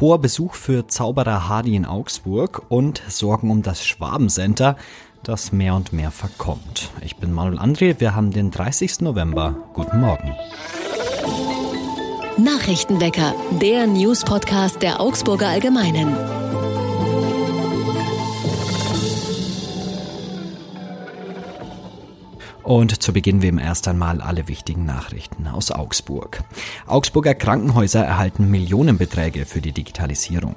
Hoher Besuch für Zauberer Hardy in Augsburg und Sorgen um das Schwabencenter, das mehr und mehr verkommt. Ich bin Manuel André, wir haben den 30. November. Guten Morgen. Nachrichtenwecker, der News-Podcast der Augsburger Allgemeinen. Und zu Beginn wie im erst einmal alle wichtigen Nachrichten aus Augsburg. Augsburger Krankenhäuser erhalten Millionenbeträge für die Digitalisierung.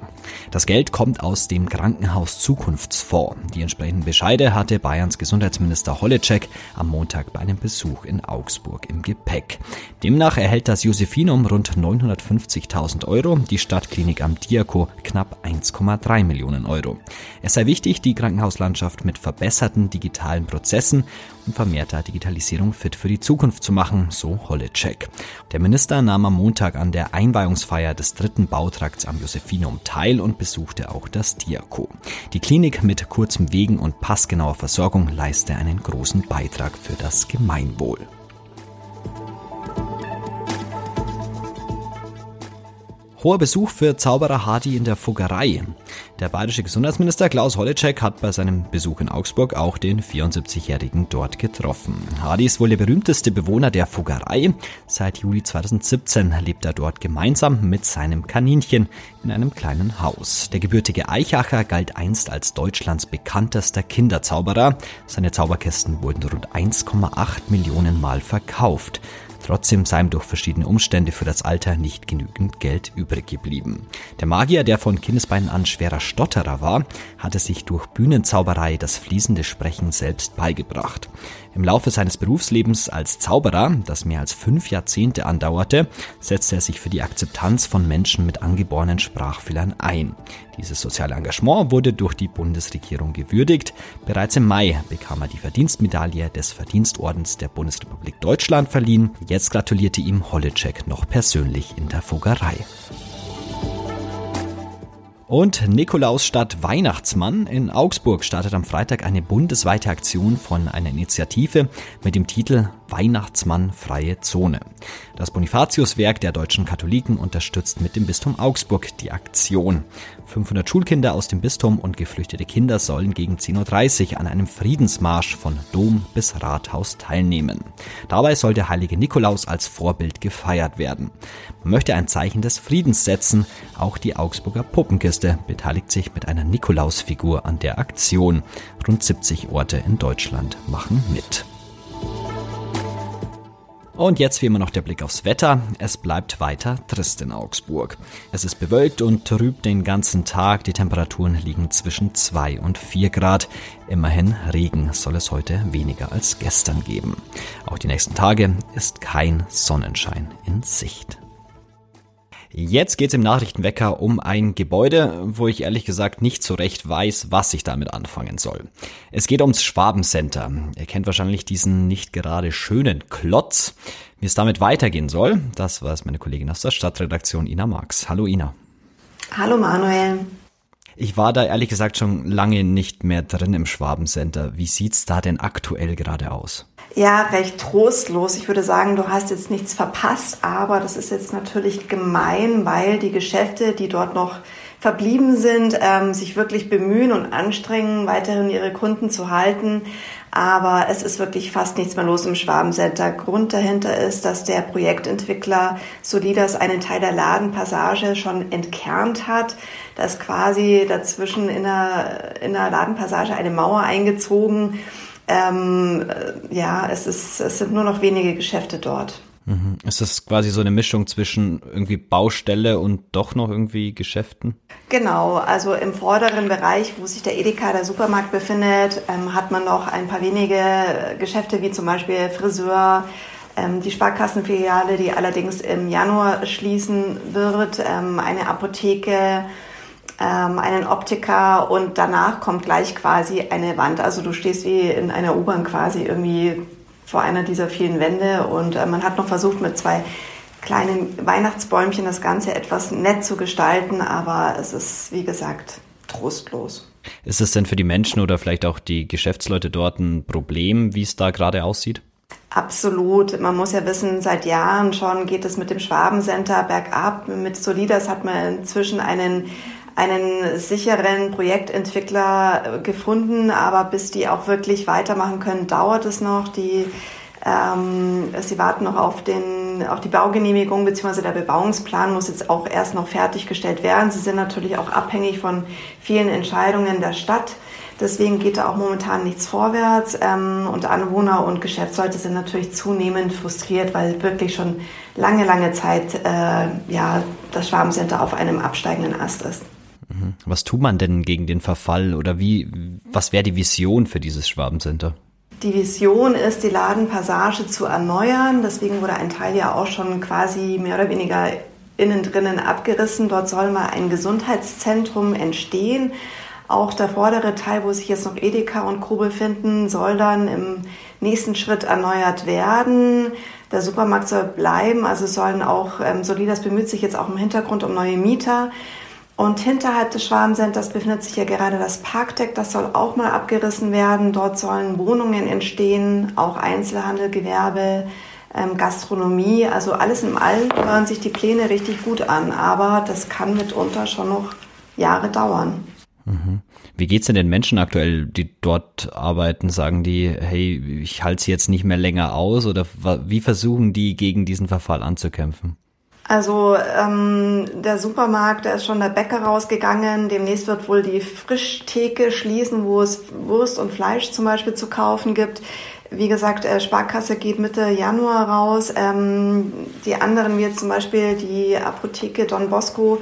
Das Geld kommt aus dem Krankenhaus Zukunftsfonds. Die entsprechenden Bescheide hatte Bayerns Gesundheitsminister Holleczek am Montag bei einem Besuch in Augsburg im Gepäck. Demnach erhält das Josephinum rund 950.000 Euro, die Stadtklinik am Diako knapp 1,3 Millionen Euro. Es sei wichtig, die Krankenhauslandschaft mit verbesserten digitalen Prozessen und vermehrter Digitalisierung fit für die Zukunft zu machen, so Holleczek. Der Minister nahm am Montag an der Einweihungsfeier des dritten Bautrakts am Josephinum teil und besuchte auch das Diako. Die Klinik mit kurzem Wegen und passgenauer Versorgung leiste einen großen Beitrag für das Gemeinwohl. Hoher Besuch für Zauberer Hardy in der Fuggerei. Der bayerische Gesundheitsminister Klaus Holleczek hat bei seinem Besuch in Augsburg auch den 74-Jährigen dort getroffen. Hardy ist wohl der berühmteste Bewohner der Fuggerei. Seit Juli 2017 lebt er dort gemeinsam mit seinem Kaninchen in einem kleinen Haus. Der gebürtige Eichacher galt einst als Deutschlands bekanntester Kinderzauberer. Seine Zauberkästen wurden rund 1,8 Millionen Mal verkauft. Trotzdem sei ihm durch verschiedene Umstände für das Alter nicht genügend Geld übrig geblieben. Der Magier, der von Kindesbeinen an schwerer Stotterer war, hatte sich durch Bühnenzauberei das fließende Sprechen selbst beigebracht. Im Laufe seines Berufslebens als Zauberer, das mehr als fünf Jahrzehnte andauerte, setzte er sich für die Akzeptanz von Menschen mit angeborenen Sprachfehlern ein. Dieses soziale Engagement wurde durch die Bundesregierung gewürdigt. Bereits im Mai bekam er die Verdienstmedaille des Verdienstordens der Bundesrepublik Deutschland verliehen. Jetzt gratulierte ihm Holleczek noch persönlich in der Fuggerei. Und Nikolaus statt Weihnachtsmann in Augsburg startet am Freitag eine bundesweite Aktion von einer Initiative mit dem Titel Weihnachtsmann freie Zone. Das Bonifatiuswerk der deutschen Katholiken unterstützt mit dem Bistum Augsburg die Aktion. 500 Schulkinder aus dem Bistum und geflüchtete Kinder sollen gegen 10.30 Uhr an einem Friedensmarsch von Dom bis Rathaus teilnehmen. Dabei soll der heilige Nikolaus als Vorbild gefeiert werden. Man möchte ein Zeichen des Friedens setzen. Auch die Augsburger Puppenkiste beteiligt sich mit einer Nikolausfigur an der Aktion. Rund 70 Orte in Deutschland machen mit. Und jetzt wie immer noch der Blick aufs Wetter. Es bleibt weiter trist in Augsburg. Es ist bewölkt und trüb den ganzen Tag. Die Temperaturen liegen zwischen 2 und 4 Grad. Immerhin Regen soll es heute weniger als gestern geben. Auch die nächsten Tage ist kein Sonnenschein in Sicht. Jetzt geht es im Nachrichtenwecker um ein Gebäude, wo ich ehrlich gesagt nicht so recht weiß, was ich damit anfangen soll. Es geht ums Schwabencenter. Ihr kennt wahrscheinlich diesen nicht gerade schönen Klotz. Wie es damit weitergehen soll, das weiß meine Kollegin aus der Stadtredaktion Ina Marx. Hallo Ina. Hallo Manuel. Ich war da ehrlich gesagt schon lange nicht mehr drin im Schwabencenter. Wie sieht's da denn aktuell gerade aus? Ja, recht trostlos. Ich würde sagen, du hast jetzt nichts verpasst, aber das ist jetzt natürlich gemein, weil die Geschäfte, die dort noch verblieben sind, ähm, sich wirklich bemühen und anstrengen, weiterhin ihre Kunden zu halten. Aber es ist wirklich fast nichts mehr los im Schwabencenter. Grund dahinter ist, dass der Projektentwickler Solidas einen Teil der Ladenpassage schon entkernt hat. Da ist quasi dazwischen in der, in der Ladenpassage eine Mauer eingezogen. Ähm, ja, es, ist, es sind nur noch wenige Geschäfte dort. Mhm. Ist das quasi so eine Mischung zwischen irgendwie Baustelle und doch noch irgendwie Geschäften? Genau, also im vorderen Bereich, wo sich der Edeka, der Supermarkt befindet, ähm, hat man noch ein paar wenige Geschäfte, wie zum Beispiel Friseur, ähm, die Sparkassenfiliale, die allerdings im Januar schließen wird, ähm, eine Apotheke, ähm, einen Optiker und danach kommt gleich quasi eine Wand. Also du stehst wie in einer U-Bahn quasi irgendwie vor einer dieser vielen Wände und äh, man hat noch versucht mit zwei kleinen Weihnachtsbäumchen das Ganze etwas nett zu gestalten, aber es ist, wie gesagt, trostlos. Ist es denn für die Menschen oder vielleicht auch die Geschäftsleute dort ein Problem, wie es da gerade aussieht? Absolut. Man muss ja wissen, seit Jahren schon geht es mit dem Schwabencenter bergab. Mit Solidas hat man inzwischen einen einen sicheren Projektentwickler gefunden, aber bis die auch wirklich weitermachen können, dauert es noch. Die, ähm, sie warten noch auf, den, auf die Baugenehmigung, beziehungsweise der Bebauungsplan muss jetzt auch erst noch fertiggestellt werden. Sie sind natürlich auch abhängig von vielen Entscheidungen der Stadt. Deswegen geht da auch momentan nichts vorwärts. Ähm, und Anwohner und Geschäftsleute sind natürlich zunehmend frustriert, weil wirklich schon lange, lange Zeit äh, ja, das Schwabencenter auf einem absteigenden Ast ist. Was tut man denn gegen den Verfall oder wie, was wäre die Vision für dieses Schwabencenter? Die Vision ist, die Ladenpassage zu erneuern. Deswegen wurde ein Teil ja auch schon quasi mehr oder weniger innen drinnen abgerissen. Dort soll mal ein Gesundheitszentrum entstehen. Auch der vordere Teil, wo sich jetzt noch Edeka und Co. befinden, soll dann im nächsten Schritt erneuert werden. Der Supermarkt soll bleiben, also sollen auch, ähm, Solidas bemüht sich jetzt auch im Hintergrund um neue Mieter. Und hinterhalb des Schwabencenters befindet sich ja gerade das Parkdeck, das soll auch mal abgerissen werden. Dort sollen Wohnungen entstehen, auch Einzelhandel, Gewerbe, ähm, Gastronomie. Also alles in allem hören sich die Pläne richtig gut an, aber das kann mitunter schon noch Jahre dauern. Mhm. Wie geht's denn den Menschen aktuell, die dort arbeiten? Sagen die, hey, ich halte es jetzt nicht mehr länger aus oder wie versuchen die gegen diesen Verfall anzukämpfen? Also ähm, der Supermarkt, da ist schon der Bäcker rausgegangen. Demnächst wird wohl die Frischtheke schließen, wo es Wurst und Fleisch zum Beispiel zu kaufen gibt. Wie gesagt, äh, Sparkasse geht Mitte Januar raus. Ähm, die anderen, wie jetzt zum Beispiel die Apotheke Don Bosco,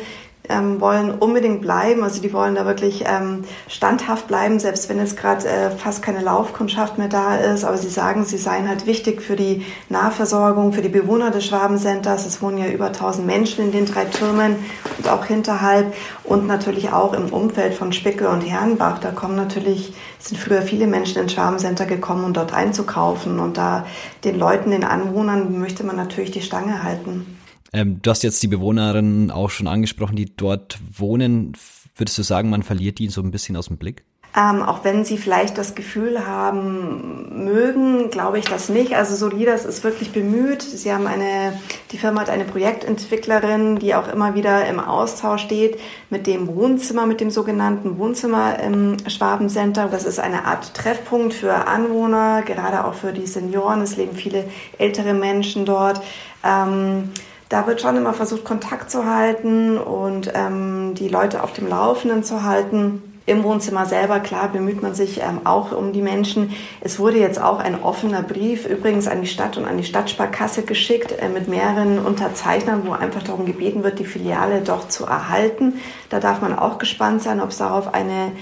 ähm, wollen unbedingt bleiben. Also die wollen da wirklich ähm, standhaft bleiben, selbst wenn jetzt gerade äh, fast keine Laufkundschaft mehr da ist. Aber sie sagen, sie seien halt wichtig für die Nahversorgung, für die Bewohner des Schwabencenters. Es wohnen ja über 1000 Menschen in den drei Türmen und auch hinterhalb und natürlich auch im Umfeld von Spickel und Herrenbach. Da kommen natürlich, sind früher viele Menschen ins Schwabencenter gekommen, um dort einzukaufen. Und da den Leuten, den Anwohnern möchte man natürlich die Stange halten. Ähm, du hast jetzt die Bewohnerinnen auch schon angesprochen, die dort wohnen. Würdest du sagen, man verliert die so ein bisschen aus dem Blick? Ähm, auch wenn sie vielleicht das Gefühl haben mögen, glaube ich das nicht. Also Solidas ist wirklich bemüht. Sie haben eine, die Firma hat eine Projektentwicklerin, die auch immer wieder im Austausch steht mit dem Wohnzimmer, mit dem sogenannten Wohnzimmer im Schwabencenter. Das ist eine Art Treffpunkt für Anwohner, gerade auch für die Senioren. Es leben viele ältere Menschen dort. Ähm, da wird schon immer versucht, Kontakt zu halten und ähm, die Leute auf dem Laufenden zu halten. Im Wohnzimmer selber, klar, bemüht man sich ähm, auch um die Menschen. Es wurde jetzt auch ein offener Brief übrigens an die Stadt und an die Stadtsparkasse geschickt äh, mit mehreren Unterzeichnern, wo einfach darum gebeten wird, die Filiale doch zu erhalten. Da darf man auch gespannt sein, ob es darauf eine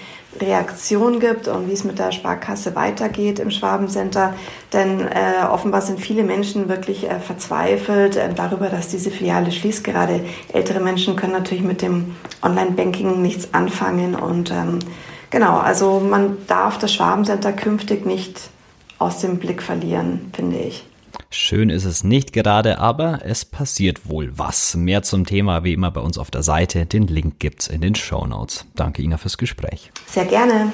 Reaktion gibt und wie es mit der Sparkasse weitergeht im Schwabencenter. Denn äh, offenbar sind viele Menschen wirklich äh, verzweifelt äh, darüber, dass diese Filiale schließt. Gerade ältere Menschen können natürlich mit dem Online-Banking nichts anfangen. Und ähm, genau, also man darf das Schwabencenter künftig nicht aus dem Blick verlieren, finde ich. Schön ist es nicht gerade, aber es passiert wohl was. Mehr zum Thema wie immer bei uns auf der Seite. Den Link gibt's in den Show Notes. Danke Ina fürs Gespräch. Sehr gerne.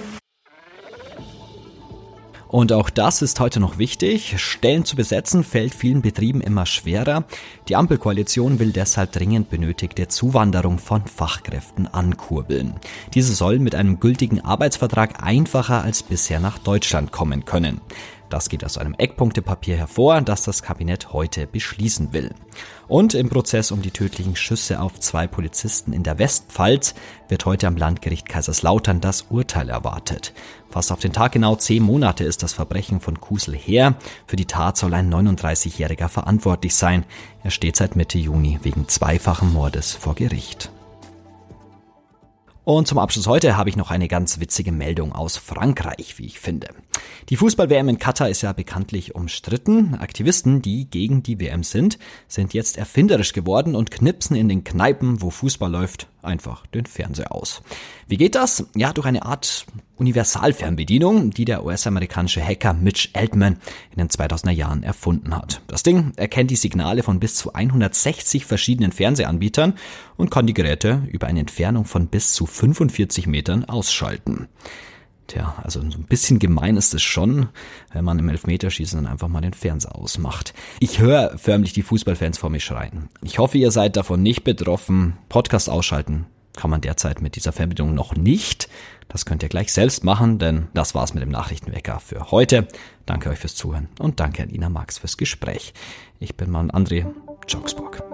Und auch das ist heute noch wichtig. Stellen zu besetzen fällt vielen Betrieben immer schwerer. Die Ampelkoalition will deshalb dringend benötigte Zuwanderung von Fachkräften ankurbeln. Diese sollen mit einem gültigen Arbeitsvertrag einfacher als bisher nach Deutschland kommen können. Das geht aus einem Eckpunktepapier hervor, das das Kabinett heute beschließen will. Und im Prozess um die tödlichen Schüsse auf zwei Polizisten in der Westpfalz wird heute am Landgericht Kaiserslautern das Urteil erwartet. Fast auf den Tag genau zehn Monate ist das Verbrechen von Kusel her. Für die Tat soll ein 39-Jähriger verantwortlich sein. Er steht seit Mitte Juni wegen zweifachen Mordes vor Gericht. Und zum Abschluss heute habe ich noch eine ganz witzige Meldung aus Frankreich, wie ich finde. Die Fußball-WM in Katar ist ja bekanntlich umstritten. Aktivisten, die gegen die WM sind, sind jetzt erfinderisch geworden und knipsen in den Kneipen, wo Fußball läuft, einfach den Fernseher aus. Wie geht das? Ja, durch eine Art Universalfernbedienung, die der US-amerikanische Hacker Mitch Altman in den 2000er Jahren erfunden hat. Das Ding erkennt die Signale von bis zu 160 verschiedenen Fernsehanbietern und kann die Geräte über eine Entfernung von bis zu 45 Metern ausschalten. Tja, also so ein bisschen gemein ist es schon, wenn man im Elfmeterschießen dann einfach mal den Fernseher ausmacht. Ich höre förmlich die Fußballfans vor mir schreien. Ich hoffe, ihr seid davon nicht betroffen. Podcast ausschalten kann man derzeit mit dieser Verbindung noch nicht. Das könnt ihr gleich selbst machen, denn das war's mit dem Nachrichtenwecker für heute. Danke euch fürs Zuhören und danke an Ina Max fürs Gespräch. Ich bin Mann André Jogsburg.